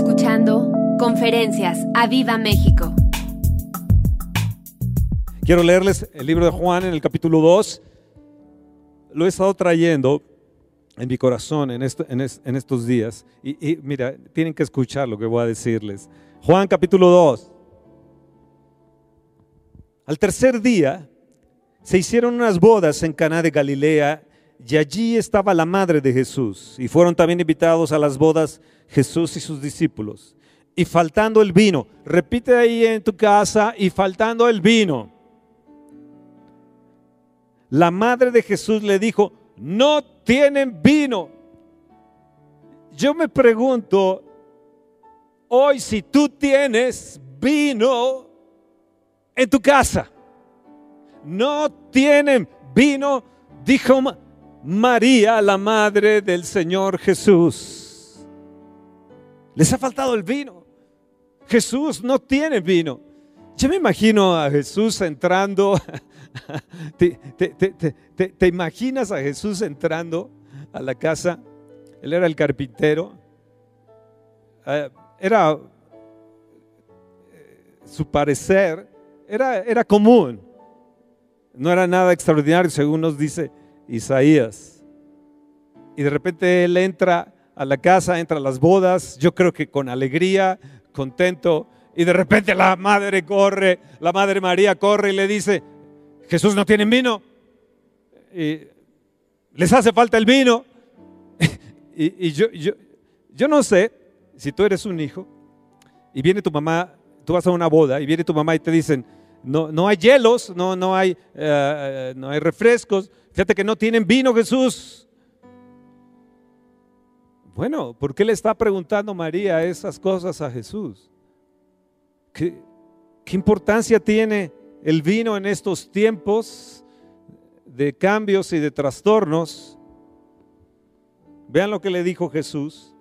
escuchando Conferencias a Viva México. Quiero leerles el libro de Juan en el capítulo 2. Lo he estado trayendo en mi corazón en, estos días. Y, y, mira, tienen que escuchar lo que voy a decirles. Juan capítulo 2. Al tercer día se hicieron unas bodas en Caná de Galilea y allí estaba la madre de Jesús. Y fueron también invitados a las bodas Jesús y sus discípulos. Y faltando el vino, repite ahí en tu casa, y faltando el vino. La madre de Jesús le dijo, no tienen vino. Yo me pregunto, hoy si tú tienes vino en tu casa, no tienen vino, dijo María, la madre del Señor Jesús. Les ha faltado el vino. Jesús no tiene vino. Yo me imagino a Jesús entrando. ¿Te, imaginas a Jesús entrando a la casa? Él era el carpintero. Eh, era eh, su parecer, era, era común. No era nada extraordinario, según nos dice Isaías. Y de repente él entra a la casa, entra a las bodas, yo creo que con alegría, contento, y de repente la madre corre, la madre María corre y le dice, Jesús no tiene vino, y les hace falta el vino. y, yo, yo, yo no sé si tú eres un hijo y viene tu mamá, tú vas a una boda y viene tu mamá y te dicen, no, no hay hielos, no, no, hay, eh, no hay refrescos, Fíjate que no tienen vino Jesús. Bueno, ¿por qué le está preguntando María esas cosas a Jesús? ¿Qué, qué importancia tiene el vino en estos tiempos de cambios y de trastornos? Vean lo que le dijo Jesús.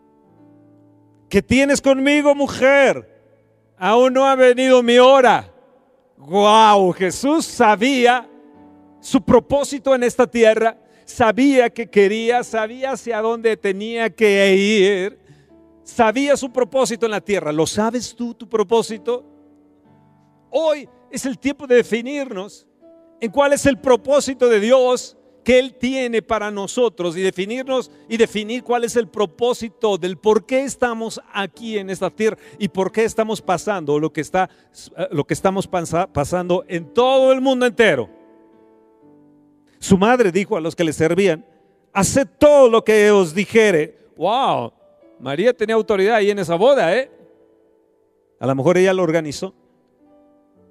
¿Qué tienes conmigo, mujer? Aún no ha venido mi hora. Wow, Jesús sabía su propósito en esta tierra, sabía que quería, sabía hacia dónde tenía que ir, sabía su propósito en la tierra. ¿Lo sabes tú, tu propósito? Hoy es el tiempo de definirnos en cuál es el propósito de Dios que Él tiene para nosotros y definirnos y definir cuál es el propósito del por qué estamos aquí en esta tierra y por qué estamos pasando lo que, está, lo que estamos pasando en todo el mundo entero. Su madre dijo a los que le servían, haced todo lo que os dijere. Wow, María tenía autoridad ahí en esa boda, ¿eh? A lo mejor ella lo organizó.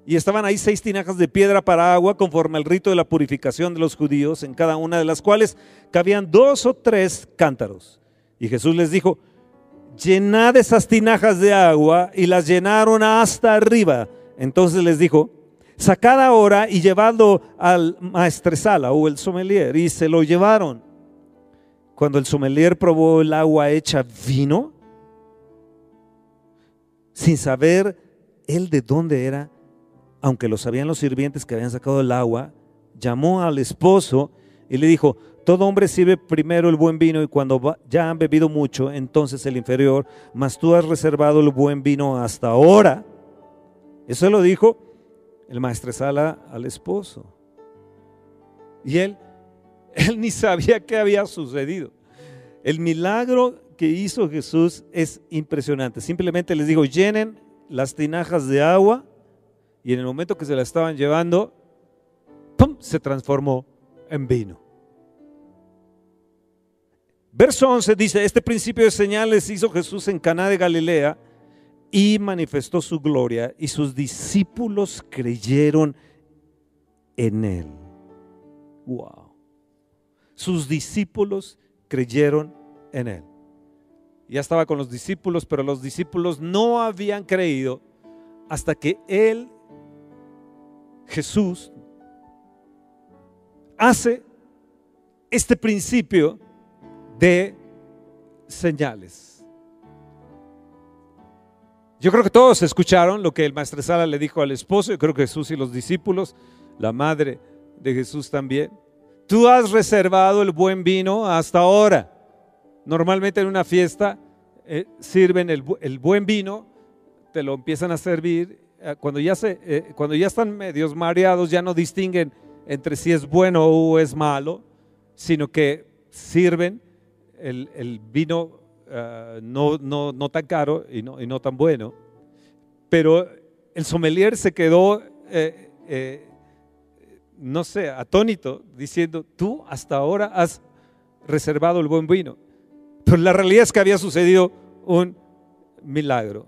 Y estaban ahí seis tinajas de piedra para agua conforme al rito de la purificación de los judíos, en cada una de las cuales cabían dos o tres cántaros. Y Jesús les dijo, llenad esas tinajas de agua y las llenaron hasta arriba. Entonces les dijo, sacad ahora y llevadlo al maestresala o el sommelier. Y se lo llevaron. Cuando el sommelier probó el agua hecha vino, sin saber él de dónde era, aunque lo sabían los sirvientes que habían sacado el agua, llamó al esposo y le dijo, todo hombre sirve primero el buen vino y cuando ya han bebido mucho, entonces el inferior, mas tú has reservado el buen vino hasta ahora. Eso lo dijo el maestresala al esposo. Y él, él ni sabía qué había sucedido. El milagro que hizo Jesús es impresionante. Simplemente les dijo, llenen las tinajas de agua y en el momento que se la estaban llevando, ¡pum! se transformó en vino. Verso 11 dice, este principio de señales hizo Jesús en Caná de Galilea y manifestó su gloria y sus discípulos creyeron en él. Wow. Sus discípulos creyeron en él. Ya estaba con los discípulos, pero los discípulos no habían creído hasta que él, Jesús, hace este principio de señales. Yo creo que todos escucharon lo que el maestresala le dijo al esposo, yo creo que Jesús y los discípulos, la madre de Jesús también. Tú has reservado el buen vino hasta ahora. Normalmente en una fiesta eh, sirven el, buen vino, te lo empiezan a servir. Eh, cuando ya, se, eh, cuando ya están medios mareados, ya no distinguen entre si es bueno o es malo, sino que sirven el vino no, no, no, tan caro y no, tan bueno. Pero el sommelier se quedó, no sé, atónito, diciendo, tú hasta ahora has reservado el buen vino. Pero la realidad es que había sucedido un milagro.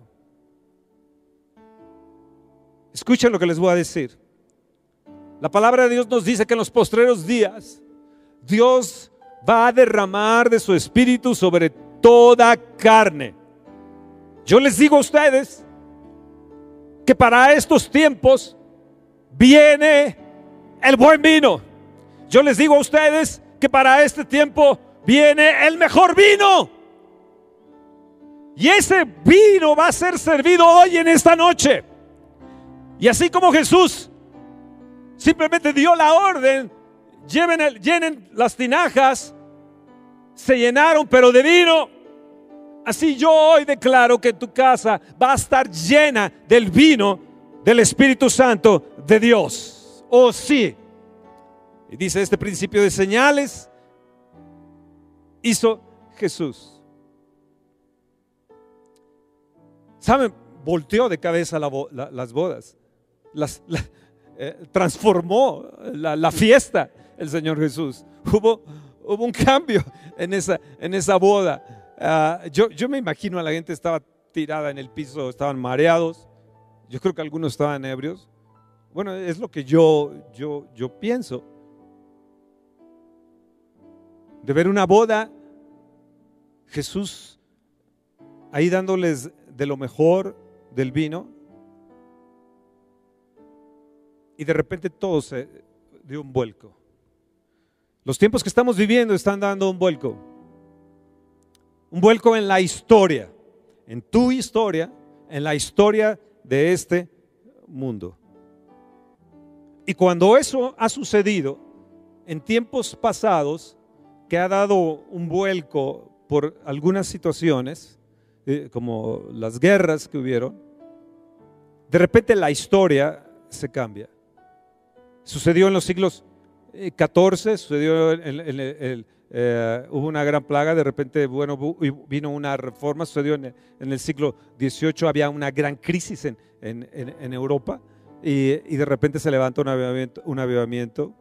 Escuchen lo que les voy a decir. La palabra de Dios nos dice que en los postreros días Dios va a derramar de su espíritu sobre toda carne. Yo les digo a ustedes que para estos tiempos viene el buen vino. Yo les digo a ustedes que para este tiempo viene el mejor vino. Y ese vino va a ser servido hoy en esta noche. Y así como Jesús simplemente dio la orden, lleven llenen las tinajas, se llenaron, pero de vino. Así yo hoy declaro que tu casa va a estar llena del vino del Espíritu Santo de Dios. Oh sí. Y dice este principio de señales hizo Jesús. ¿Saben? Volteó de cabeza las bodas. Las, eh, transformó la, fiesta el Señor Jesús. Hubo, hubo un cambio en esa, en esa boda. Ah, yo, yo me imagino a la gente estaba tirada en el piso, estaban mareados. Yo creo que algunos estaban ebrios. Bueno, es lo que yo, yo, yo pienso de ver una boda, Jesús ahí dándoles de lo mejor del vino, y de repente todo se dio un vuelco. Los tiempos que estamos viviendo están dando un vuelco. Un vuelco en la historia, en tu historia, en la historia de este mundo. Y cuando eso ha sucedido en tiempos pasados, que ha dado un vuelco por algunas situaciones, eh, como las guerras que hubieron, de repente la historia se cambia. Sucedió en los siglos XIV, eh, sucedió en, eh, hubo una gran plaga, de repente bueno, vino una reforma, sucedió en, el siglo XVIII, había una gran crisis en, Europa y, de repente se levanta un avivamiento, un avivamiento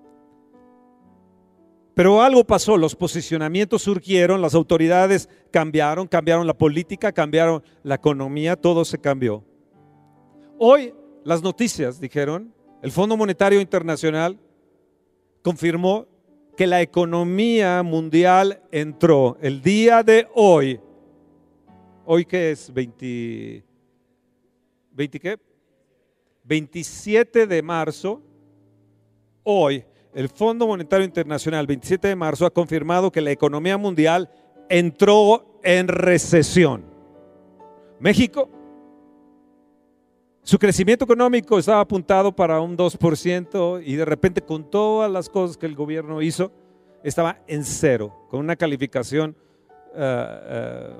pero algo pasó, los posicionamientos surgieron, las autoridades cambiaron, cambiaron la política, cambiaron la economía, todo se cambió. Hoy las noticias dijeron, el Fondo Monetario Internacional confirmó que la economía mundial entró el día de hoy. ¿Hoy qué es? 20, qué? 27 de marzo. Hoy el Fondo Monetario Internacional, 27 de marzo, ha confirmado que la economía mundial entró en recesión. México, su crecimiento económico estaba apuntado para un 2% y de repente con todas las cosas que el gobierno hizo, estaba en cero, con una calificación eh, eh,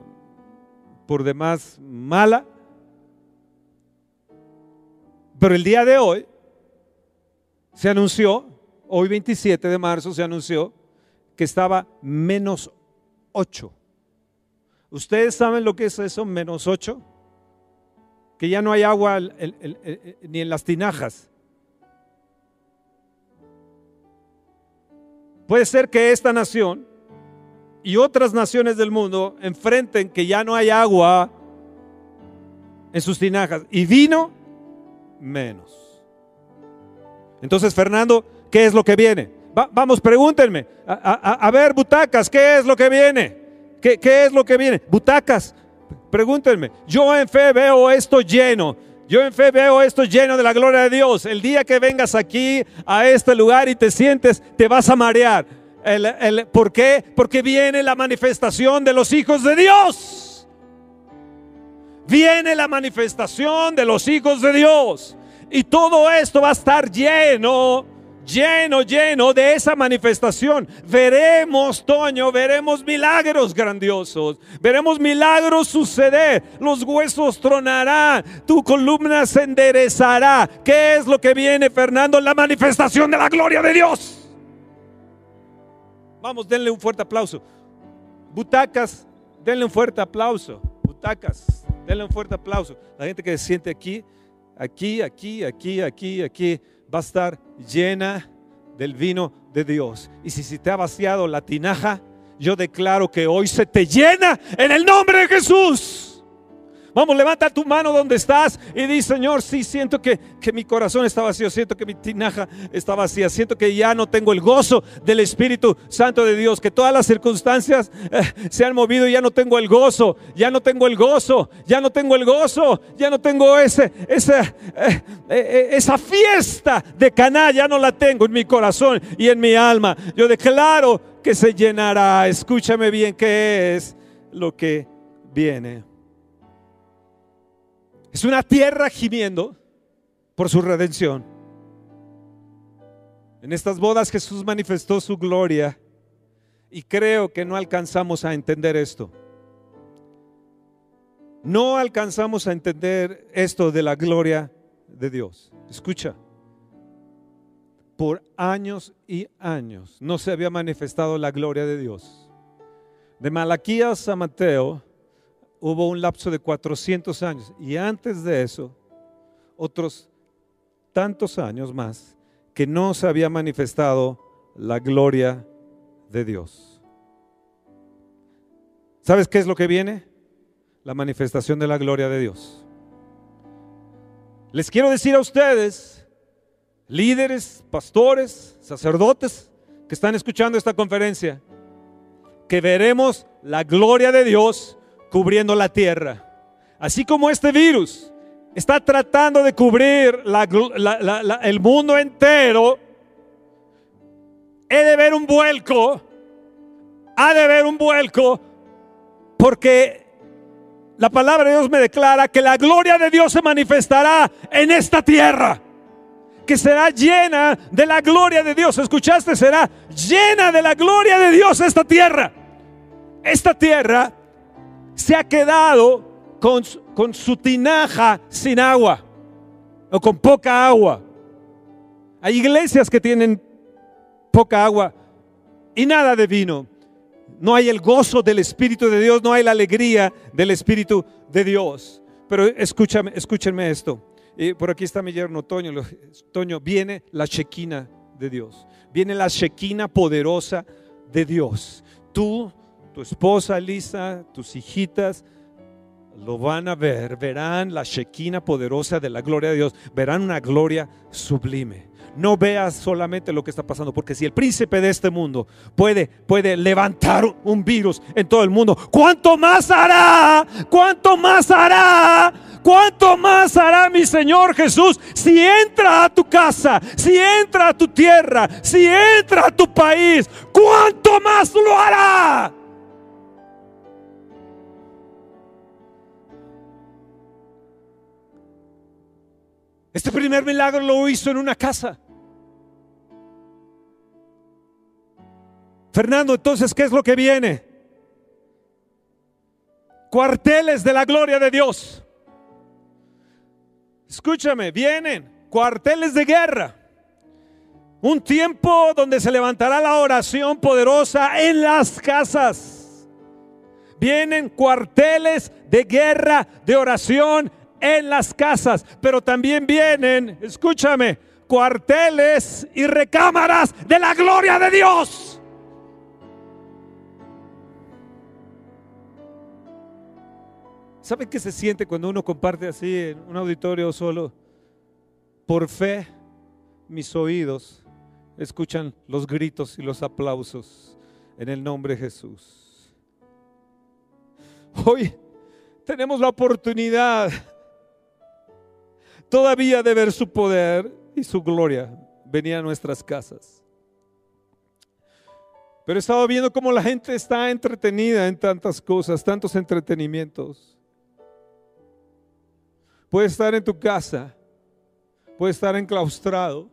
por demás mala. Pero el día de hoy se anunció hoy 27 de marzo se anunció que estaba menos 8. ¿Ustedes saben lo que es eso, menos 8? Que ya no hay agua ni en las tinajas. Puede ser que esta nación y otras naciones del mundo enfrenten que ya no hay agua en sus tinajas y vino menos. Entonces, Fernando, ¿Qué es lo que viene? vamos, pregúntenme. A, ver, butacas, ¿qué es lo que viene? ¿Qué, ¿Qué es lo que viene? Butacas, pregúntenme. Yo en fe veo esto lleno. Yo en fe veo esto lleno de la gloria de Dios. El día que vengas aquí a este lugar y te sientes, te vas a marear. ¿Por qué? Porque viene la manifestación de los hijos de Dios. Viene la manifestación de los hijos de Dios. Y todo esto va a estar lleno lleno, lleno de esa manifestación. Veremos, Toño, veremos milagros grandiosos. Veremos milagros suceder. Los huesos tronarán, tu columna se enderezará. ¿Qué es lo que viene, Fernando? La manifestación de la gloria de Dios. Vamos, denle un fuerte aplauso. Butacas, denle un fuerte aplauso. Butacas, denle un fuerte aplauso. La gente que se siente aquí, aquí, aquí, aquí, aquí, aquí va a estar llena del vino de Dios. Y si se te ha vaciado la tinaja, yo declaro que hoy se te llena en el nombre de Jesús. Vamos, levanta tu mano donde estás y di, Señor, sí, siento que, que, mi corazón está vacío, siento que mi tinaja está vacía, siento que ya no tengo el gozo del Espíritu Santo de Dios, que todas las circunstancias eh, se han movido y ya no tengo el gozo, ya no tengo el gozo, ya no tengo el gozo, ya no tengo ese, ese, eh, eh, esa fiesta de Caná, ya no la tengo en mi corazón y en mi alma. Yo declaro que se llenará, escúchame bien, qué es lo que viene. Es una tierra gimiendo por su redención. En estas bodas Jesús manifestó su gloria y creo que no alcanzamos a entender esto. No alcanzamos a entender esto de la gloria de Dios. Escucha, por años y años no se había manifestado la gloria de Dios. De Malaquías a Mateo, hubo un lapso de 400 años y antes de eso, otros tantos años más, que no se había manifestado la gloria de Dios. ¿Sabes qué es lo que viene? La manifestación de la gloria de Dios. Les quiero decir a ustedes, líderes, pastores, sacerdotes que están escuchando esta conferencia, que veremos la gloria de Dios cubriendo la tierra. Así como este virus está tratando de cubrir el mundo entero, he de ver un vuelco, ha de ver un vuelco, porque la palabra de Dios me declara que la gloria de Dios se manifestará en esta tierra que será llena de la gloria de Dios. ¿Escuchaste? Será llena de la gloria de Dios esta tierra. Esta tierra se ha quedado con, con su tinaja sin agua o con poca agua. Hay iglesias que tienen poca agua y nada de vino. No hay el gozo del Espíritu de Dios, no hay la alegría del Espíritu de Dios. Pero escúchame, escúchenme esto. Y por aquí está mi yerno Toño. Toño, viene la chequina de Dios. Viene la chequina poderosa de Dios. Tú tu esposa Lisa, tus hijitas, lo van a ver, verán la Shekinah poderosa de la gloria de Dios, verán una gloria sublime. No veas solamente lo que está pasando, porque si el príncipe de este mundo puede, puede levantar un virus en todo el mundo, ¿cuánto más hará? ¿Cuánto más hará? ¿Cuánto más hará mi Señor Jesús si entra a tu casa, si entra a tu tierra, si entra a tu país? ¿Cuánto más lo hará? Este primer milagro lo hizo en una casa. Fernando, entonces, ¿qué es lo que viene? Cuarteles de la gloria de Dios. Escúchame, vienen cuarteles de guerra. Un tiempo donde se levantará la oración poderosa en las casas. Vienen cuarteles de guerra, de oración en las casas, pero también vienen, escúchame, cuarteles y recámaras de la gloria de Dios. ¿Sabe qué se siente cuando uno comparte así en un auditorio solo? Por fe, mis oídos escuchan los gritos y los aplausos en el nombre de Jesús. Hoy tenemos la oportunidad todavía de ver su poder y su gloria venía a nuestras casas. Pero he estado viendo cómo la gente está entretenida en tantas cosas, tantos entretenimientos. Puede estar en tu casa, puede estar enclaustrado,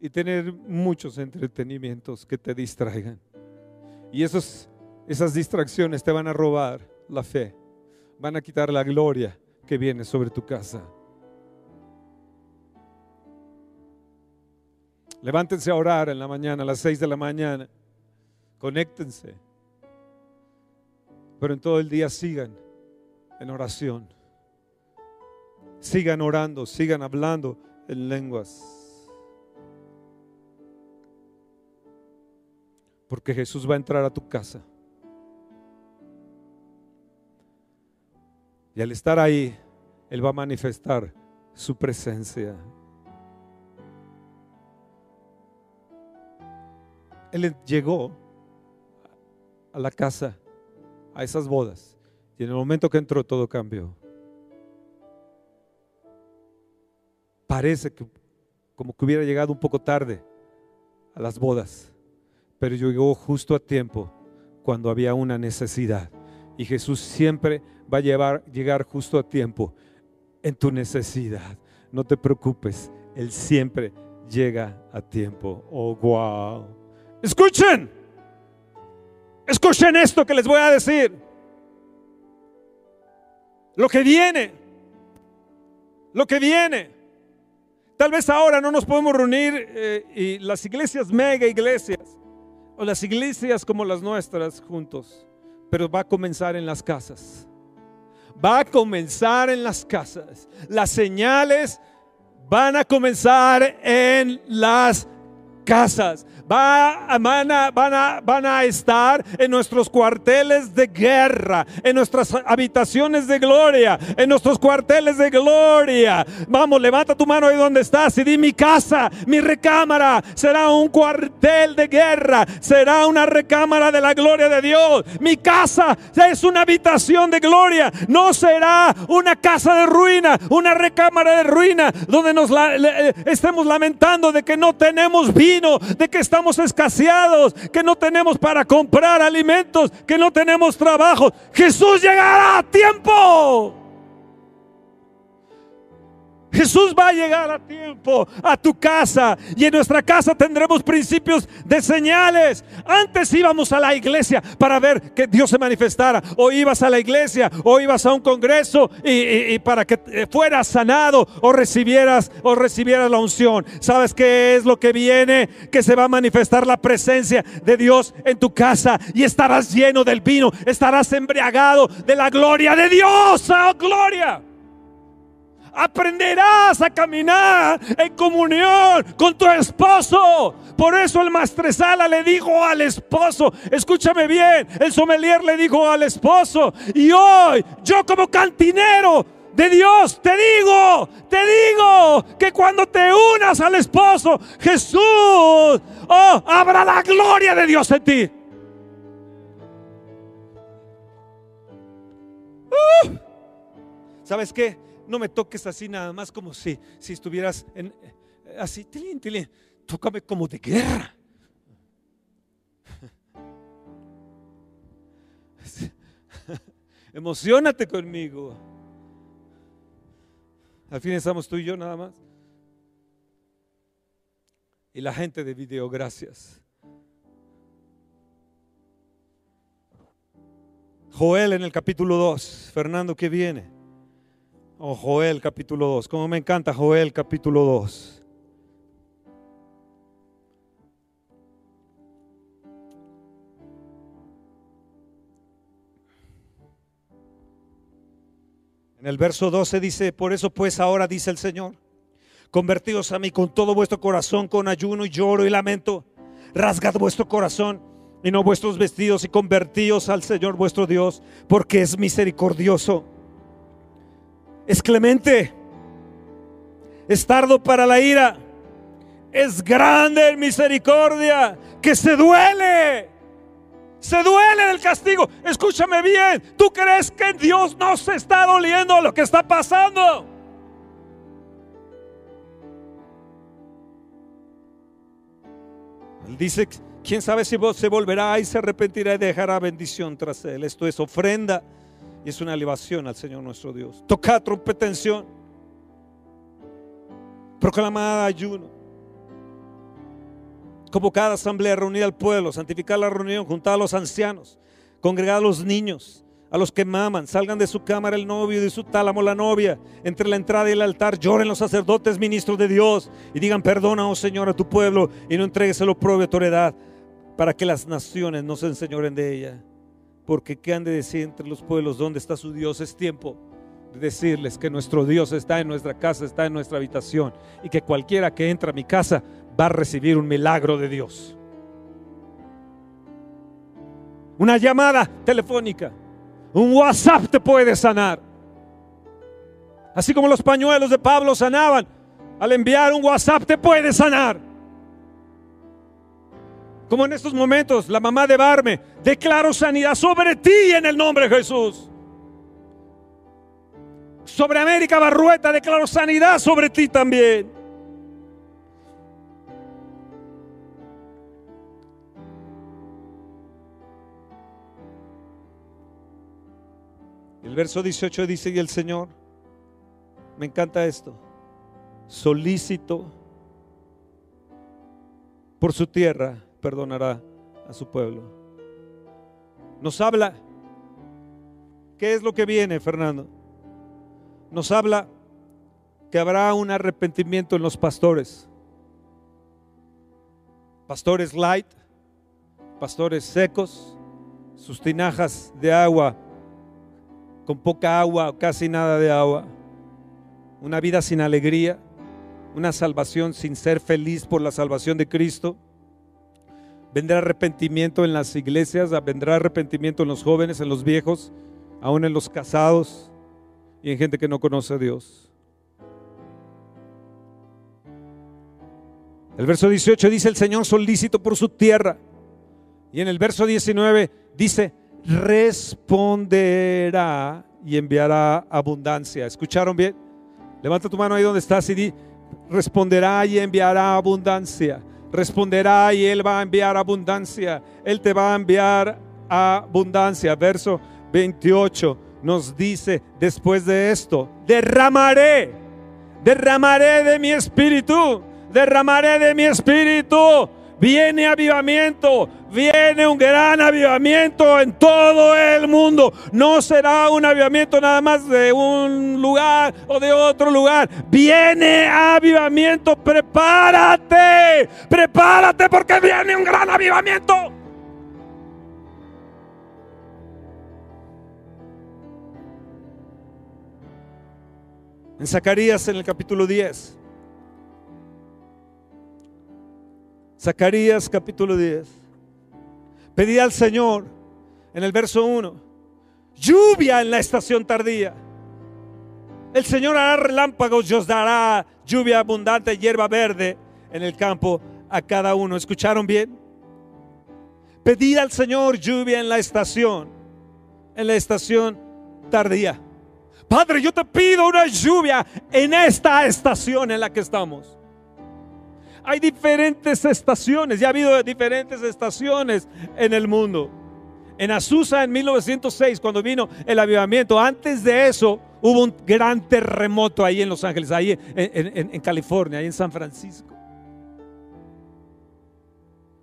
y tener muchos entretenimientos que te distraigan. Y esos, esas distracciones te van a robar la fe, van a quitar la gloria que viene sobre tu casa. Levántense a orar en la mañana, a las seis de la mañana. Conéctense. Pero en todo el día sigan en oración. Sigan orando, sigan hablando en lenguas. Porque Jesús va a entrar a tu casa. Y al estar ahí, Él va a manifestar su presencia. Él llegó a la casa, a esas bodas, y en el momento que entró todo cambió. Parece que como que hubiera llegado un poco tarde a las bodas, pero llegó justo a tiempo cuando había una necesidad. Y Jesús siempre va a llegar justo a tiempo en tu necesidad. No te preocupes, Él siempre llega a tiempo. Oh, wow. Escuchen, escuchen esto que les voy a decir. Lo que viene, lo que viene. Tal vez ahora no nos podemos reunir eh, y las iglesias mega iglesias o las iglesias como las nuestras juntos, pero va a comenzar en las casas. Va a comenzar en las casas. Las señales van a comenzar en las casas. Va, van, a, estar en nuestros cuarteles de guerra, en nuestras habitaciones de gloria, en nuestros cuarteles de gloria. Vamos, levanta tu mano ahí donde estás y di mi casa, mi recámara será un cuartel de guerra, será una recámara de la gloria de Dios. Mi casa es una habitación de gloria, no será una casa de ruina, una recámara de ruina donde nos estemos lamentando de que no tenemos vino, de que estamos estamos escaseados, que no tenemos para comprar alimentos, que no tenemos trabajo. Jesús llegará a tiempo. Jesús va a llegar a tiempo a tu casa y en nuestra casa tendremos principios de señales. Antes íbamos a la iglesia para ver que Dios se manifestara, o ibas a la iglesia, o ibas a un congreso y, para que eh, fueras sanado o recibieras o recibieras la unción. ¿Sabes qué es lo que viene? Que se va a manifestar la presencia de Dios en tu casa y estarás lleno del vino, estarás embriagado de la gloria de Dios. ¡Oh, gloria! Aprenderás a caminar en comunión con tu esposo. Por eso el maestresala le dijo al esposo, escúchame bien, el sommelier le dijo al esposo, y hoy yo como cantinero de Dios, te digo, te digo que cuando te unas al esposo, Jesús, oh, habrá la gloria de Dios en ti. Uh. ¿Sabes qué? No me toques así nada más como si, si estuvieras en, eh, así, tilín, tilín. Tócame como de guerra. Emocionate conmigo. Al fin estamos tú y yo nada más. Y la gente de video, gracias. Joel en el capítulo 2. Fernando, ¿qué viene? Oh, Joel capítulo 2. Como me encanta Joel capítulo 2. En el verso 12 dice, por eso pues ahora dice el Señor, convertidos a mí con todo vuestro corazón, con ayuno y lloro y lamento, rasgad vuestro corazón y no vuestros vestidos y convertíos al Señor vuestro Dios, porque es misericordioso es clemente, es tardo para la ira, es grande en misericordia, que se duele. Se duele del castigo. Escúchame bien. ¿Tú crees que Dios no se está doliendo lo que está pasando? Él dice, quién sabe si vos se volverá y se arrepentirá y dejará bendición tras él. Esto es ofrenda y es una elevación al Señor nuestro Dios. Toca trompetención. Proclamada ayuno. convocar asamblea, reunir al pueblo, santificar la reunión, juntar a los ancianos, congregar a los niños, a los que maman, salgan de su cámara el novio y de su tálamo la novia, entre la entrada y el altar lloren los sacerdotes ministros de Dios y digan perdona, oh Señor, a tu pueblo y no entregues el oprobio a tu heredad para que las naciones no se enseñoren de ella. Porque qué han de decir entre los pueblos dónde está su Dios, es tiempo de decirles que nuestro Dios está en nuestra casa, está en nuestra habitación y que cualquiera que entra a mi casa va a recibir un milagro de Dios. Una llamada telefónica, un WhatsApp te puede sanar. Así como los pañuelos de Pablo sanaban, al enviar un WhatsApp te puede sanar. Como en estos momentos, la mamá de Barme declaró sanidad sobre ti en el nombre de Jesús. Sobre América Barrueta declaró sanidad sobre ti también. El verso 18 dice, y el Señor, me encanta esto, solícito por su tierra, perdonará a su pueblo. Nos habla, ¿qué es lo que viene, Fernando? Nos habla que habrá un arrepentimiento en los pastores. Pastores light, pastores secos, sus tinajas de agua con poca agua, casi nada de agua, una vida sin alegría, una salvación sin ser feliz por la salvación de Cristo. Vendrá arrepentimiento en las iglesias, vendrá arrepentimiento en los jóvenes, en los viejos, aún en los casados y en gente que no conoce a Dios. El verso 18 dice el Señor solícito por su tierra. Y en el verso 19 dice, responderá y enviará abundancia. ¿Escucharon bien? Levanta tu mano ahí donde estás y di, responderá y enviará abundancia. Responderá y Él va a enviar abundancia. Él te va a enviar abundancia. Verso 28 nos dice después de esto, derramaré, derramaré de mi espíritu, derramaré de mi espíritu Viene avivamiento, viene un gran avivamiento en todo el mundo. No será un avivamiento nada más de un lugar o de otro lugar. Viene avivamiento, prepárate, prepárate porque viene un gran avivamiento. En Zacarías en el capítulo 10 Zacarías capítulo 10. Pedí al Señor en el verso 1, lluvia en la estación tardía. El Señor hará relámpagos y os dará lluvia abundante, hierba verde en el campo a cada uno. ¿Escucharon bien? Pedí al Señor lluvia en la estación, en la estación tardía. Padre, yo te pido una lluvia en esta estación en la que estamos. Hay diferentes estaciones, ya ha habido diferentes estaciones en el mundo. En Azusa en 1906, cuando vino el avivamiento, antes de eso hubo un gran terremoto ahí en Los Ángeles, ahí en, California, ahí en San Francisco.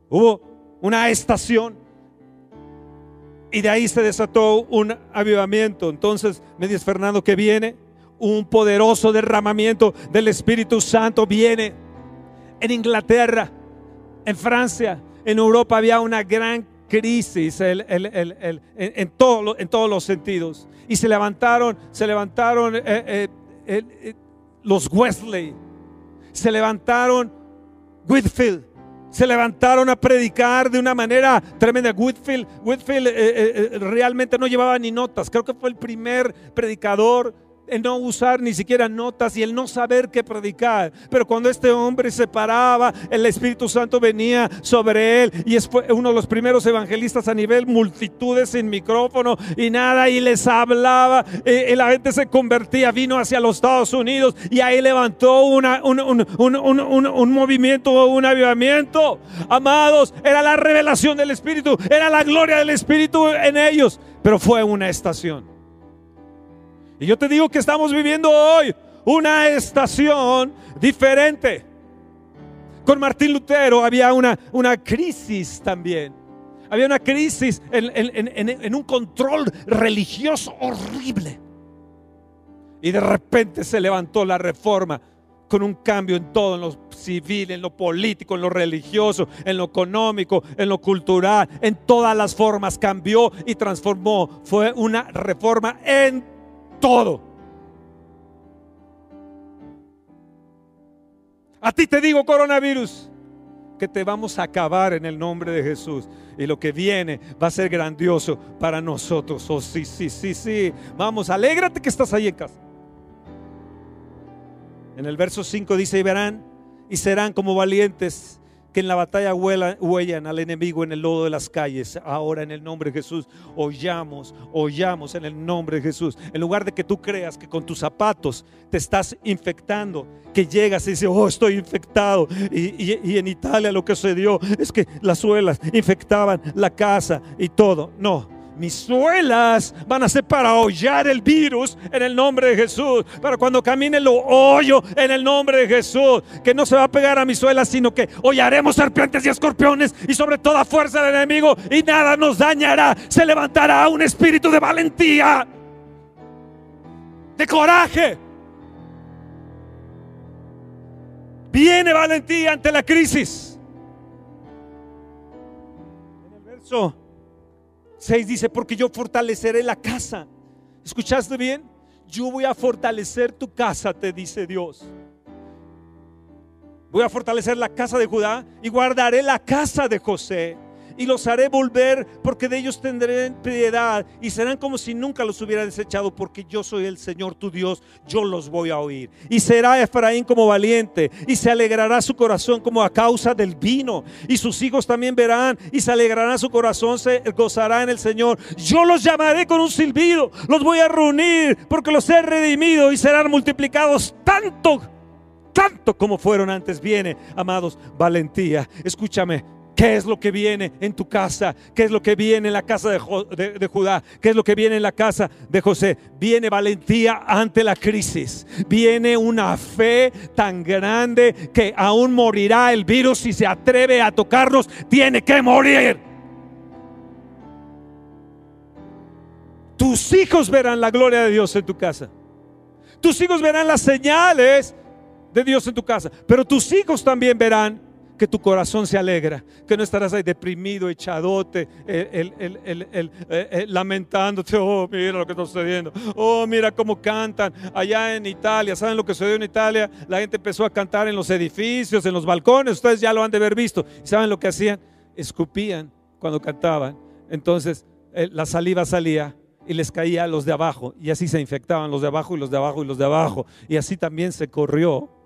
Hubo una estación y de ahí se desató un avivamiento. Entonces me dice Fernando que viene un poderoso derramamiento del Espíritu Santo, viene en Inglaterra, en Francia, en Europa había una gran crisis en, todos los sentidos. Y se levantaron, se levantaron eh, eh, eh, los Wesley, se levantaron Whitfield, se levantaron a predicar de una manera tremenda. Whitfield, Whitfield realmente no llevaba ni notas, creo que fue el primer predicador en no usar ni siquiera notas y el no saber qué predicar. Pero cuando este hombre se paraba, el Espíritu Santo venía sobre él y es uno de los primeros evangelistas a nivel multitudes sin micrófono y nada y les hablaba y, la gente se convertía, vino hacia los Estados Unidos y ahí levantó una, un, un movimiento, un avivamiento. Amados, era la revelación del Espíritu, era la gloria del Espíritu en ellos, pero fue una estación. Y yo te digo que estamos viviendo hoy una estación diferente. Con Martín Lutero había una, una crisis también. Había una crisis en, un control religioso horrible. Y de repente se levantó la reforma con un cambio en todo, en lo civil, en lo político, en lo religioso, en lo económico, en lo cultural, en todas las formas cambió y transformó. Fue una reforma en todo. A ti te digo, coronavirus, que te vamos a acabar en el nombre de Jesús. Y lo que viene va a ser grandioso para nosotros. Oh, sí, sí, sí, sí. Vamos, alégrate que estás ahí en casa. En el verso 5 dice, y verán y serán como valientes que en la batalla huellan al enemigo en el lodo de las calles. Ahora en el nombre de Jesús, oyamos, oyamos en el nombre de Jesús. En lugar de que tú creas que con tus zapatos te estás infectando, que llegas y dices, oh, estoy infectado. Y, y en Italia lo que sucedió es que las suelas infectaban la casa y todo. No, mis suelas van a ser para hollar el virus en el nombre de Jesús. Para cuando camine lo hoyo en el nombre de Jesús. Que no se va a pegar a mis suelas, sino que hollaremos serpientes y escorpiones y sobre toda fuerza del enemigo y nada nos dañará. Se levantará un espíritu de valentía, de coraje. Viene valentía ante la crisis. En el verso 6 dice, porque yo fortaleceré la casa. ¿Escuchaste bien? Yo voy a fortalecer tu casa, te dice Dios. Voy a fortalecer la casa de Judá y guardaré la casa de José y los haré volver porque de ellos tendré piedad y serán como si nunca los hubiera desechado porque yo soy el Señor tu Dios, yo los voy a oír. Y será Efraín como valiente y se alegrará su corazón como a causa del vino y sus hijos también verán y se alegrará su corazón, se gozará en el Señor. Yo los llamaré con un silbido, los voy a reunir porque los he redimido y serán multiplicados tanto tanto como fueron antes. Viene, amados, valentía. Escúchame, ¿Qué es lo que viene en tu casa? ¿Qué es lo que viene en la casa de, Judá? ¿Qué es lo que viene en la casa de José? Viene valentía ante la crisis. Viene una fe tan grande que aún morirá el virus si se atreve a tocarnos. Tiene que morir. Tus hijos verán la gloria de Dios en tu casa. Tus hijos verán las señales de Dios en tu casa. Pero tus hijos también verán que tu corazón se alegra, que no estarás ahí deprimido, echadote, el, eh, lamentándote, oh, mira lo que está sucediendo, oh, mira cómo cantan allá en Italia, ¿saben lo que sucedió en Italia? La gente empezó a cantar en los edificios, en los balcones, ustedes ya lo han de haber visto, ¿saben lo que hacían? Escupían cuando cantaban, entonces eh, la saliva salía y les caía a los de abajo, y así se infectaban los de abajo y los de abajo y los de abajo, y así también se corrió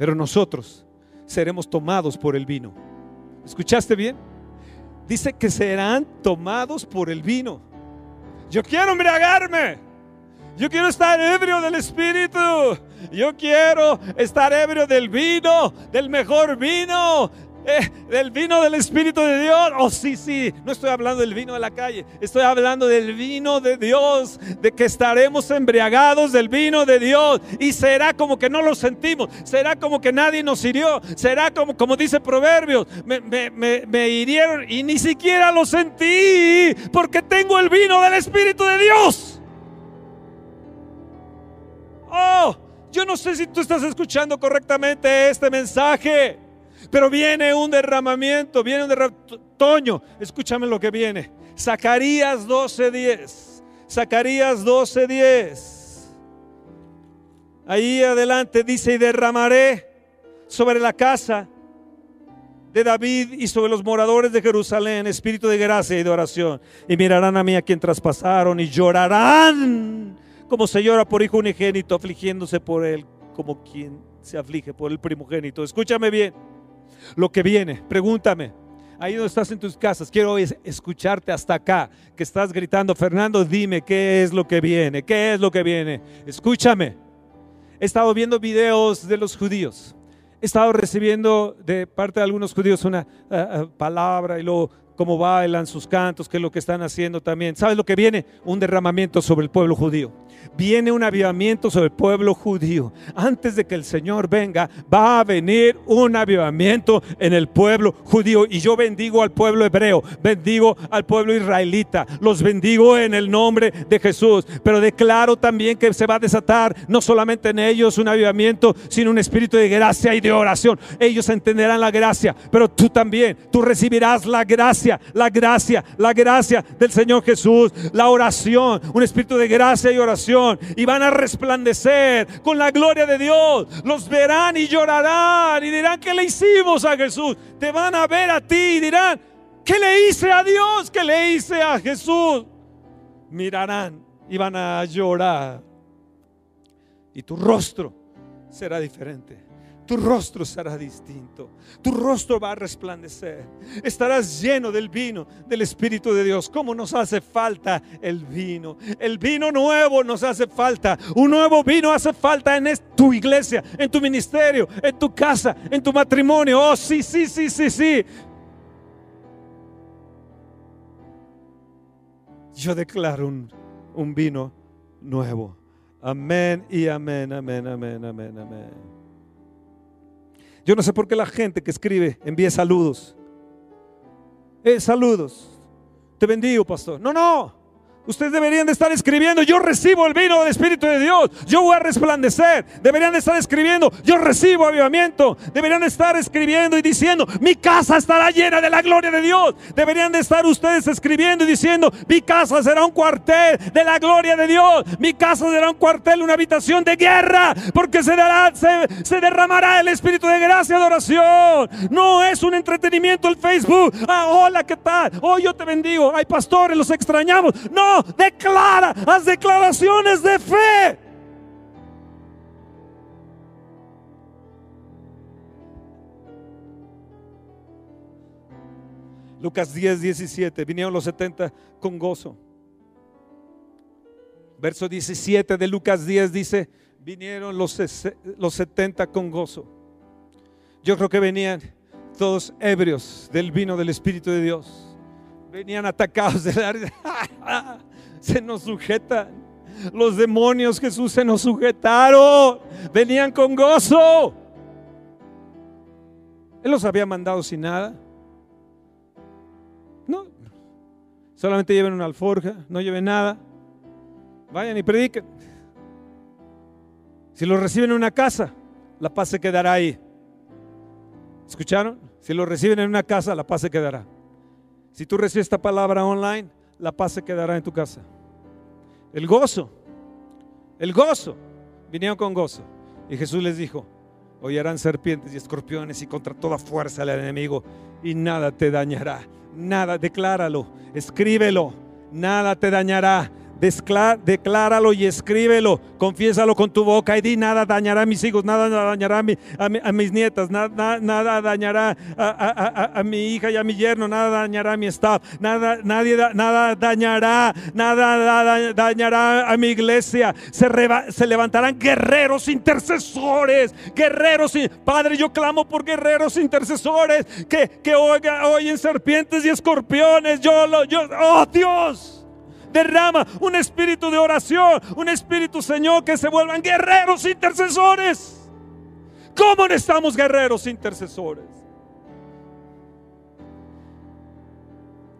pero nosotros seremos tomados por el vino. ¿Escuchaste bien? Dice que serán tomados por el vino. Yo quiero embriagarme. Yo quiero estar ebrio del Espíritu. Yo quiero estar ebrio del vino, del mejor vino, eh, del vino del Espíritu de Dios. Oh, sí, sí, no estoy hablando del vino de la calle, estoy hablando del vino de Dios, de que estaremos embriagados del vino de Dios y será como que no lo sentimos, será como que nadie nos hirió, será como, como dice Proverbios, me, me hirieron y ni siquiera lo sentí porque tengo el vino del Espíritu de Dios. Oh, yo no sé si tú estás escuchando correctamente este mensaje. Pero viene un derramamiento, viene un derramamiento. Toño, escúchame lo que viene. Zacarías 12:10. Zacarías 12:10. Ahí adelante dice, y derramaré sobre la casa de David y sobre los moradores de Jerusalén espíritu de gracia y de oración. Y mirarán a mí a quien traspasaron y llorarán como se llora por hijo unigénito, afligiéndose por él como quien se aflige por el primogénito. Escúchame bien lo que viene. Pregúntame. Ahí donde estás en tus casas, quiero escucharte hasta acá, que estás gritando, Fernando, dime qué es lo que viene, qué es lo que viene. Escúchame. He estado viendo videos de los judíos. He estado recibiendo de parte de algunos judíos una eh, eh, palabra y luego cómo bailan sus cantos, qué es lo que están haciendo también. ¿Sabes lo que viene? Un derramamiento sobre el pueblo judío. Viene un avivamiento sobre el pueblo judío. Antes de que el Señor venga, va a venir un avivamiento en el pueblo judío. Y yo bendigo al pueblo hebreo, bendigo al pueblo israelita, los bendigo en el nombre de Jesús. Pero declaro también que se va a desatar no solamente en ellos un avivamiento, sino un espíritu de gracia y de oración. Ellos entenderán la gracia, pero tú también, tú recibirás la gracia, la gracia, la gracia del Señor Jesús, la oración, un espíritu de gracia y oración. Y van a resplandecer con la gloria de Dios. Los verán y llorarán y dirán, ¿qué le hicimos a Jesús? Te van a ver a ti y dirán, ¿qué le hice a Dios? ¿Qué le hice a Jesús? Mirarán y van a llorar. Y tu rostro será diferente tu rostro será distinto. Tu rostro va a resplandecer. Estarás lleno del vino del Espíritu de Dios. ¿Cómo nos hace falta el vino? El vino nuevo nos hace falta. Un nuevo vino hace falta en tu iglesia, en tu ministerio, en tu casa, en tu matrimonio. Oh, sí, sí, sí, sí, sí. Yo declaro un, un vino nuevo. Amén y amén, amén, amén, amén, amén. Yo no sé por qué la gente que escribe envía saludos. Eh, saludos. Te bendigo, pastor. No, no. Ustedes deberían de estar escribiendo, yo recibo el vino del Espíritu de Dios, yo voy a resplandecer. Deberían de estar escribiendo, yo recibo avivamiento. Deberían de estar escribiendo y diciendo, mi casa estará llena de la gloria de Dios. Deberían de estar ustedes escribiendo y diciendo, mi casa será un cuartel de la gloria de Dios. Mi casa será un cuartel, una habitación de guerra, porque se, dará, se, derramará el Espíritu de gracia adoración. No es un entretenimiento el Facebook. Ah, hola, ¿qué tal? Hoy yo te bendigo. Hay pastores, los extrañamos. No declara, haz declaraciones de fe. Lucas 10, 17, vinieron los 70 con gozo. Verso 17 de Lucas 10 dice, vinieron los, los 70 con gozo. Yo creo que venían todos ebrios del vino del Espíritu de Dios venían atacados de la... se nos sujetan. Los demonios, Jesús, se nos sujetaron. Venían con gozo. Él los había mandado sin nada. No. Solamente lleven una alforja, no lleven nada. Vayan y prediquen. Si los reciben en una casa, la paz se quedará ahí. ¿Escucharon? Si lo reciben en una casa, la paz se quedará. Si tú recibes esta palabra online, la paz se quedará en tu casa. El gozo, el gozo, vinieron con gozo. Y Jesús les dijo, hollarán serpientes y escorpiones y contra toda fuerza del enemigo y nada te dañará. Nada, decláralo, escríbelo, nada te dañará decláralo y escríbelo, confiésalo con tu boca y di, nada dañará a mis hijos, nada dañará a, mis nietas, nada, nada dañará a, mi hija y a mi yerno, nada dañará a mi staff, nada, nadie, nada dañará, nada dañará a mi iglesia. Se, se levantarán guerreros intercesores, guerreros, Padre, yo clamo por guerreros intercesores que, que oyen serpientes y escorpiones. Yo lo, yo, oh Dios derrama un espíritu de oración, un espíritu, Señor, que se vuelvan guerreros intercesores. ¿Cómo necesitamos guerreros intercesores?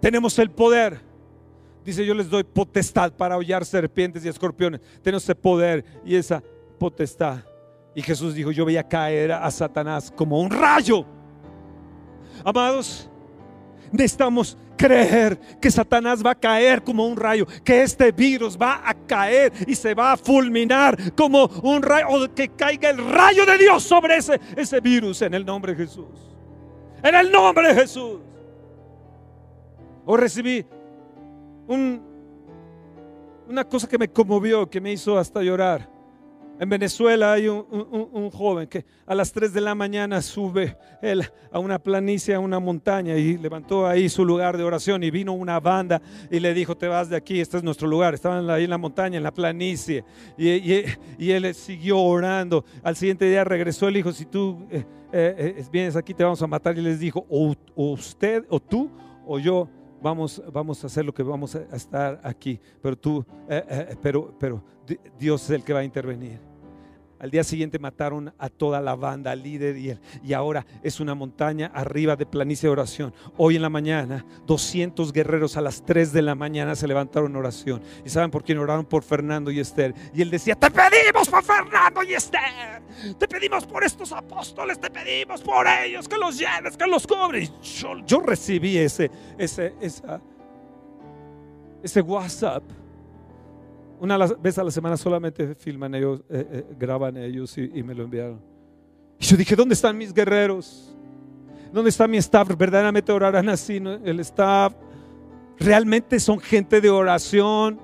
Tenemos el poder. Dice, yo les doy potestad para hollar serpientes y escorpiones. Tenemos ese poder y esa potestad. Y Jesús dijo, yo voy a caer a Satanás como un rayo. Amados, necesitamos creer que Satanás va a caer como un rayo, que este virus va a caer y se va a fulminar como un rayo, o que caiga el rayo de Dios sobre ese, ese virus en el nombre de Jesús. En el nombre de Jesús. O recibí un, una cosa que me conmovió, que me hizo hasta llorar. En Venezuela hay un, joven que a las 3 de la mañana sube él a una planicie, a una montaña y levantó ahí su lugar de oración y vino una banda y le dijo, te vas de aquí, este es nuestro lugar. Estaban ahí en la montaña, en la planicie. Y, él siguió orando. Al siguiente día regresó el hijo, si tú eh, eh, vienes aquí te vamos a matar. Y les dijo, o usted, o tú, o yo vamos, vamos a hacer lo que vamos a estar aquí, pero tú, eh, eh, pero, pero Dios es el que va a intervenir. Al día siguiente mataron a toda la banda, líder y él. Y ahora es una montaña arriba de planicie de oración. Hoy en la mañana, 200 guerreros a las 3 de la mañana se levantaron en oración. ¿Y saben por quién oraron? Por Fernando y Esther. Y él decía, te pedimos por Fernando y Esther. Te pedimos por estos apóstoles. Te pedimos por ellos. Que los llenes, que los cobres. Yo, yo recibí ese, ese, esa, ese WhatsApp una vez a la semana solamente filman ellos, eh, eh, graban ellos y, me lo enviaron. Y yo dije, ¿dónde están mis guerreros? ¿Dónde está mi staff? ¿Verdaderamente orarán así? El staff realmente son gente de oración,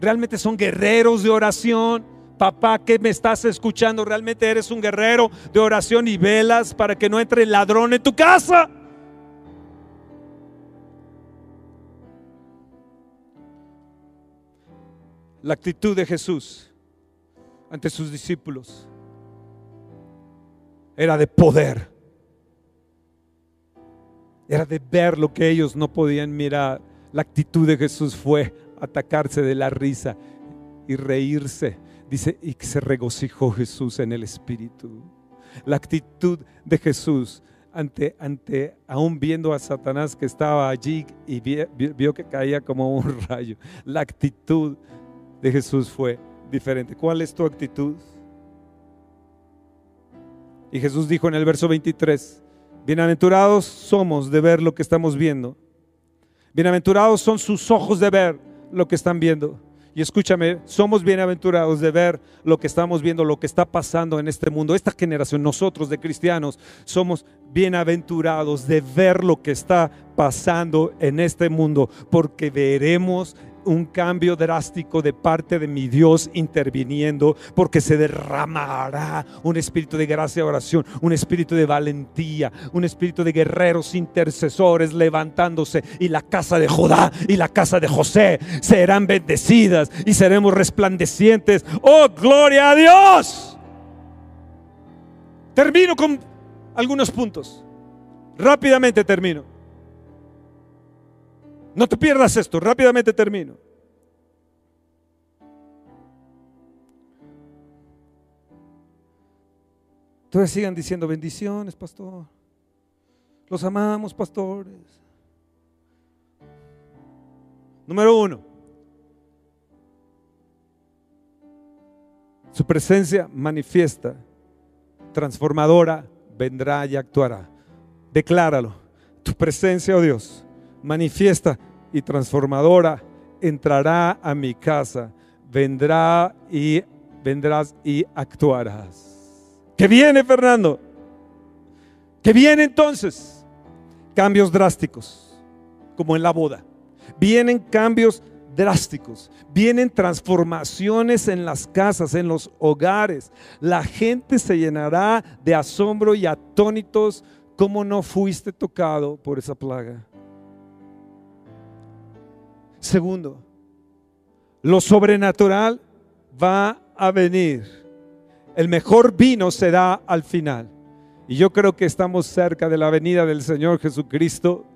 realmente son guerreros de oración. Papá, que me estás escuchando? ¿Realmente eres un guerrero de oración y velas para que no entre el ladrón en tu casa? La actitud de Jesús ante sus discípulos era de poder. Era de ver lo que ellos no podían mirar. La actitud de Jesús fue atacarse de la risa y reírse. Dice, y se regocijó Jesús en el Espíritu. La actitud de Jesús ante, ante, aún viendo a Satanás que estaba allí y vio, vio que caía como un rayo. La actitud de Jesús fue diferente. ¿Cuál es tu actitud? Y Jesús dijo en el verso 23, bienaventurados somos de ver lo que estamos viendo. Bienaventurados son sus ojos de ver lo que están viendo. Y escúchame, somos bienaventurados de ver lo que estamos viendo, lo que está pasando en este mundo. Esta generación, nosotros de cristianos, somos bienaventurados de ver lo que está pasando en este mundo, porque veremos un cambio drástico de parte de mi Dios interviniendo, porque se derramará un espíritu de gracia y oración, un espíritu de valentía, un espíritu de guerreros intercesores levantándose y la casa de Judá y la casa de José serán bendecidas y seremos resplandecientes. Oh, gloria a Dios. Termino con algunos puntos. Rápidamente termino. No te pierdas esto, rápidamente termino. Entonces sigan diciendo bendiciones, pastor. Los amamos, pastores. Número uno. Su presencia manifiesta, transformadora, vendrá y actuará. Decláralo. Tu presencia, oh Dios, manifiesta y transformadora entrará a mi casa, vendrá y vendrás y actuarás. ¿Qué viene, Fernando? ¿Qué viene entonces? Cambios drásticos, como en la boda. Vienen cambios drásticos, vienen transformaciones en las casas, en los hogares. La gente se llenará de asombro y atónitos. ¿Cómo no fuiste tocado por esa plaga? Segundo, lo sobrenatural va a venir. El mejor vino se da al final. Y yo creo que estamos cerca de la venida del Señor Jesucristo.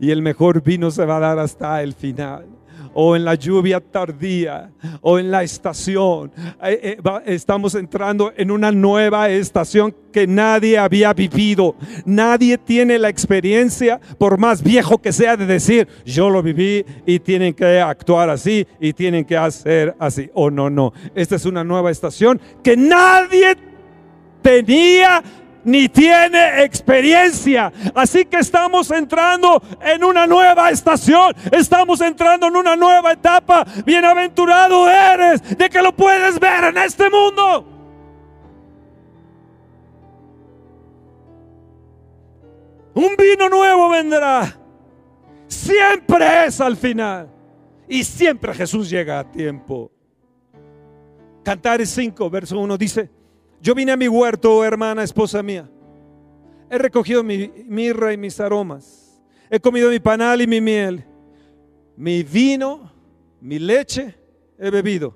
Y el mejor vino se va a dar hasta el final o en la lluvia tardía o en la estación. Eh, eh, estamos entrando en una nueva estación que nadie había vivido. Nadie tiene la experiencia, por más viejo que sea, de decir, yo lo viví y tienen que actuar así y tienen que hacer así. O oh, no, no. Esta es una nueva estación que nadie tenía ni tiene experiencia. Así que estamos entrando en una nueva estación, estamos entrando en una nueva etapa. Bienaventurado eres de que lo puedes ver en este mundo. Un vino nuevo vendrá. Siempre es al final. Y siempre Jesús llega a tiempo. Cantares 5, verso 1 dice, yo vine a mi huerto, hermana, esposa mía. He recogido mi mirra y mis aromas. He comido mi panal y mi miel. Mi vino, mi leche he bebido.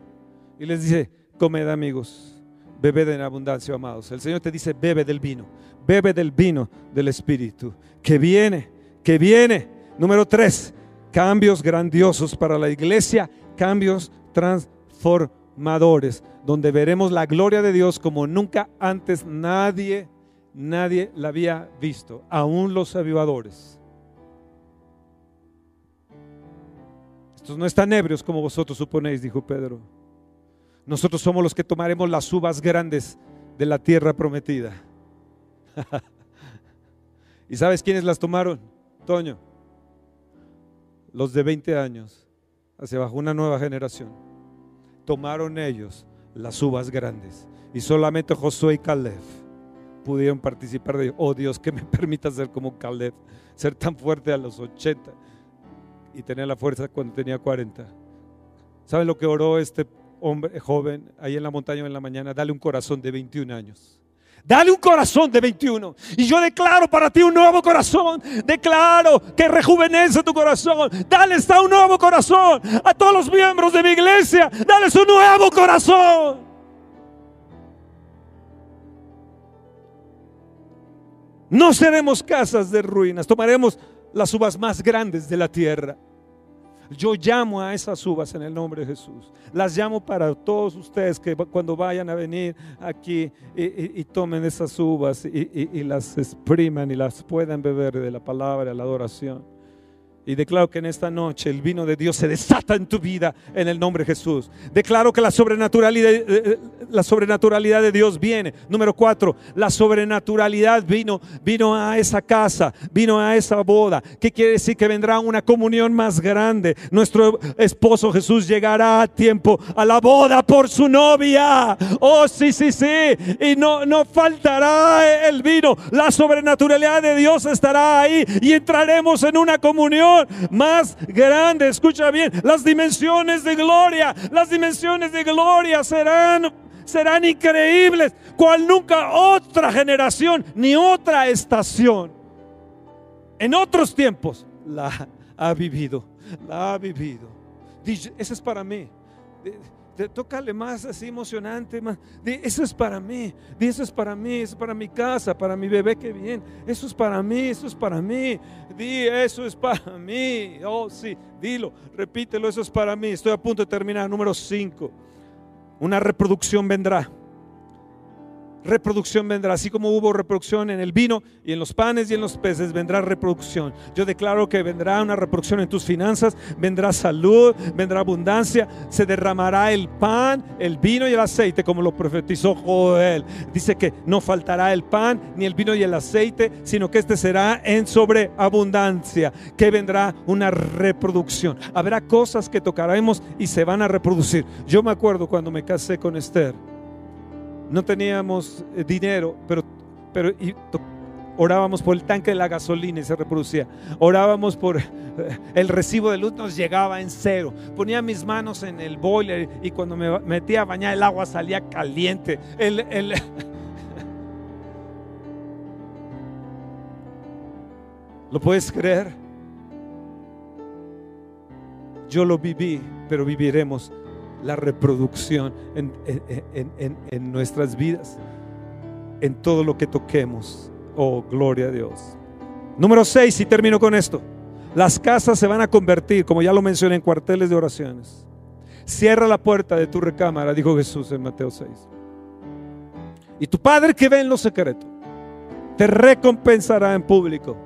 Y les dice, comed amigos, bebed en abundancia, amados. El Señor te dice, bebe del vino, bebe del vino del Espíritu, que viene, que viene, Número tres, cambios grandiosos para la iglesia, cambios transformadores, donde veremos la gloria de Dios como nunca antes nadie, nadie la había visto, aún los avivadores. Estos no están ebrios como vosotros suponéis, dijo Pedro. Nosotros somos los que tomaremos las uvas grandes de la tierra prometida. ¿Y sabes quiénes las tomaron? Toño los de 20 años, hacia abajo, una nueva generación, tomaron ellos las uvas grandes y solamente Josué y Caleb pudieron participar de Oh Dios, que me permita ser como Caleb, ser tan fuerte a los 80 y tener la fuerza cuando tenía 40. ¿Saben lo que oró este hombre joven ahí en la montaña en la mañana? Dale un corazón de 21 años. Dale un corazón de 21. Y yo declaro para ti un nuevo corazón. Declaro que rejuvenece tu corazón. Dale está un nuevo corazón a todos los miembros de mi iglesia. Dale un nuevo corazón. No seremos casas de ruinas. Tomaremos las uvas más grandes de la tierra. Yo llamo a esas uvas en el nombre de Jesús. Las llamo para todos ustedes que cuando vayan a venir aquí y, tomen esas uvas y, y, las expriman y las puedan beber de la palabra, de la adoración. Y declaro que en esta noche el vino de Dios se desata en tu vida en el nombre de Jesús. Declaro que la sobrenaturalidad, eh, eh, la sobrenaturalidad de Dios viene. Número cuatro, la sobrenaturalidad vino, vino a esa casa, vino a esa boda. ¿Qué quiere decir? Que vendrá una comunión más grande. Nuestro esposo Jesús llegará a tiempo a la boda por su novia. Oh, sí, sí, sí. Y no, no faltará el vino. La sobrenaturalidad de Dios estará ahí y entraremos en una comunión más grande. Escucha bien, las dimensiones de gloria, las dimensiones de gloria serán serán increíbles, cual nunca otra generación ni otra estación en otros tiempos la ha vivido, la ha vivido. Ese es para mí tócale más así emocionante, más. eso es para mí, eso es para mí, eso es para mi casa, para mi bebé que bien, eso es para mí, eso es para mí, di, eso es para mí, oh sí, dilo, repítelo, eso es para mí, estoy a punto de terminar, número 5, una reproducción vendrá reproducción vendrá. Así como hubo reproducción en el vino y en los panes y en los peces, vendrá reproducción. Yo declaro que vendrá una reproducción en tus finanzas, vendrá salud, vendrá abundancia, se derramará el pan, el vino y el aceite, como lo profetizó Joel. Dice que no faltará el pan, ni el vino y el aceite, sino que este será en sobreabundancia, que vendrá una reproducción. Habrá cosas que tocaremos y se van a reproducir. Yo me acuerdo cuando me casé con Esther no teníamos eh, dinero, pero, pero orábamos por el tanque de la gasolina y se reproducía. Orábamos por eh, el recibo de luz, nos llegaba en cero. Ponía mis manos en el boiler y cuando me metía a bañar el agua salía caliente. ¿Lo puedes creer? Yo lo viví, pero viviremos la reproducción en, nuestras vidas, en todo lo que toquemos. Oh, gloria a Dios. Número 6, y termino con esto. Las casas se van a convertir, como ya lo mencioné, en cuarteles de oraciones. Cierra la puerta de tu recámara, dijo Jesús en Mateo 6. Y tu Padre que ve en lo secreto, te recompensará en público.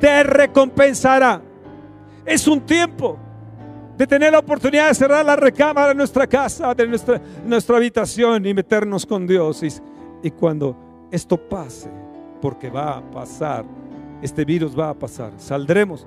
Te recompensará. Es un tiempo de tener la oportunidad de cerrar la recámara de nuestra casa, de nuestra, nuestra habitación y meternos con Dios. Y, cuando esto pase, porque va a pasar, este virus va a pasar, saldremos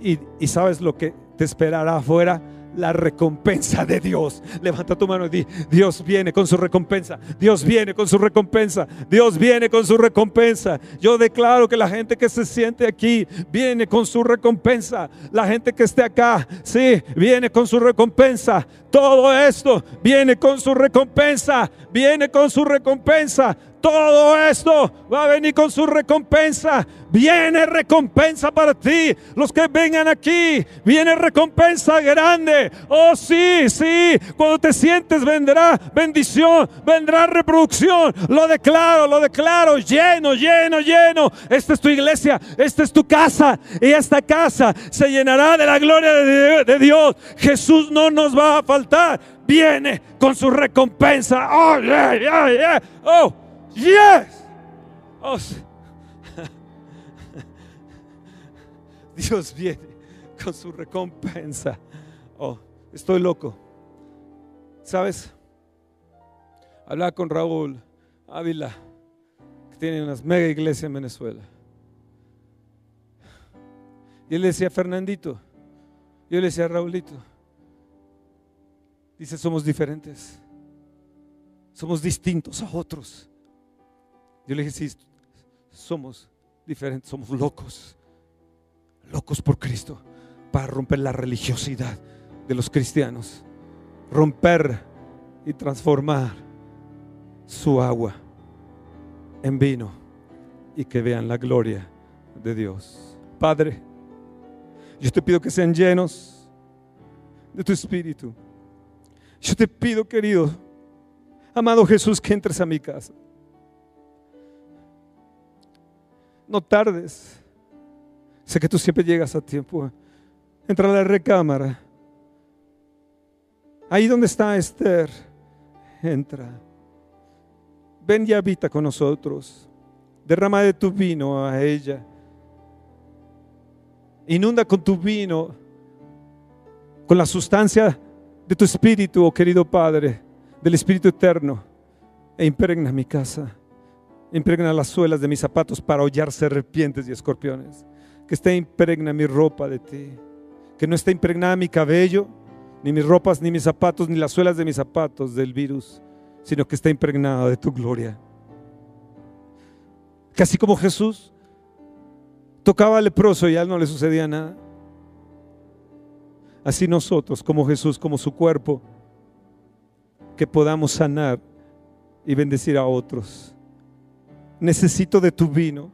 y, y sabes lo que te esperará afuera la recompensa de Dios. Levanta tu mano y di, Dios viene con su recompensa, Dios viene con su recompensa, Dios viene con su recompensa. Yo declaro que la gente que se siente aquí viene con su recompensa. La gente que esté acá, sí, viene con su recompensa. Todo esto viene con su recompensa, viene con su recompensa todo esto va a venir con su recompensa. Viene recompensa para ti. Los que vengan aquí, viene recompensa grande. Oh sí, sí. Cuando te sientes vendrá bendición, vendrá reproducción. Lo declaro, lo declaro. Lleno, lleno, lleno. Esta es tu iglesia, esta es tu casa. Y esta casa se llenará de la gloria de Dios. Jesús no nos va a faltar. Viene con su recompensa. Oh, yeah, yeah, yeah. Oh, yes. Oh, Dios viene con su recompensa. Oh, estoy loco. ¿Sabes? Hablaba con Raúl Ávila, que tiene unas mega iglesias en Venezuela. Y él decía, Fernandito, yo le decía, Raúlito, dice, somos diferentes, somos distintos a otros. Yo le dije, sí, somos diferentes, somos locos locos por Cristo, para romper la religiosidad de los cristianos, romper y transformar su agua en vino y que vean la gloria de Dios. Padre, yo te pido que sean llenos de tu espíritu. Yo te pido, querido, amado Jesús, que entres a mi casa. No tardes Sé que tú siempre llegas a tiempo. Entra a la recámara. Ahí donde está Esther, entra. Ven y habita con nosotros. Derrama de tu vino a ella. Inunda con tu vino, con la sustancia de tu espíritu, oh querido Padre, del Espíritu Eterno, e impregna mi casa. Impregna las suelas de mis zapatos para hollar serpientes y escorpiones que esté impregna mi ropa de ti, que no esté impregnada mi cabello, ni mis ropas, ni mis zapatos, ni las suelas de mis zapatos del virus, sino que esté impregnada de tu gloria. Que así como Jesús tocaba al leproso y a él no le sucedía nada, así nosotros como Jesús, como su cuerpo, que podamos sanar y bendecir a otros. Necesito de tu vino,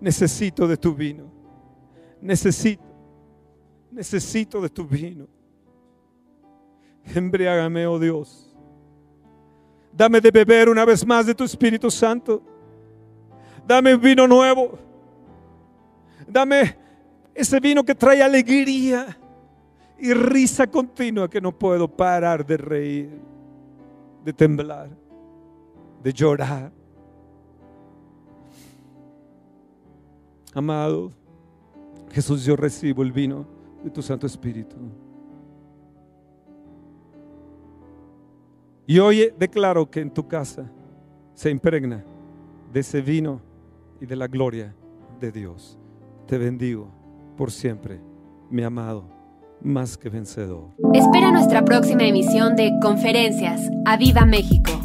necesito de tu vino. Necesito, necesito de tu vino. Embriágame, oh Dios. Dame de beber una vez más de tu Espíritu Santo. Dame vino nuevo. Dame ese vino que trae alegría y risa continua que no puedo parar de reír, de temblar, de llorar. Amado, Jesús, yo recibo el vino de tu Santo Espíritu. Y hoy declaro que en tu casa se impregna de ese vino y de la gloria de Dios. Te bendigo por siempre, mi amado, más que vencedor. Espera nuestra próxima emisión de Conferencias. ¡A Viva México!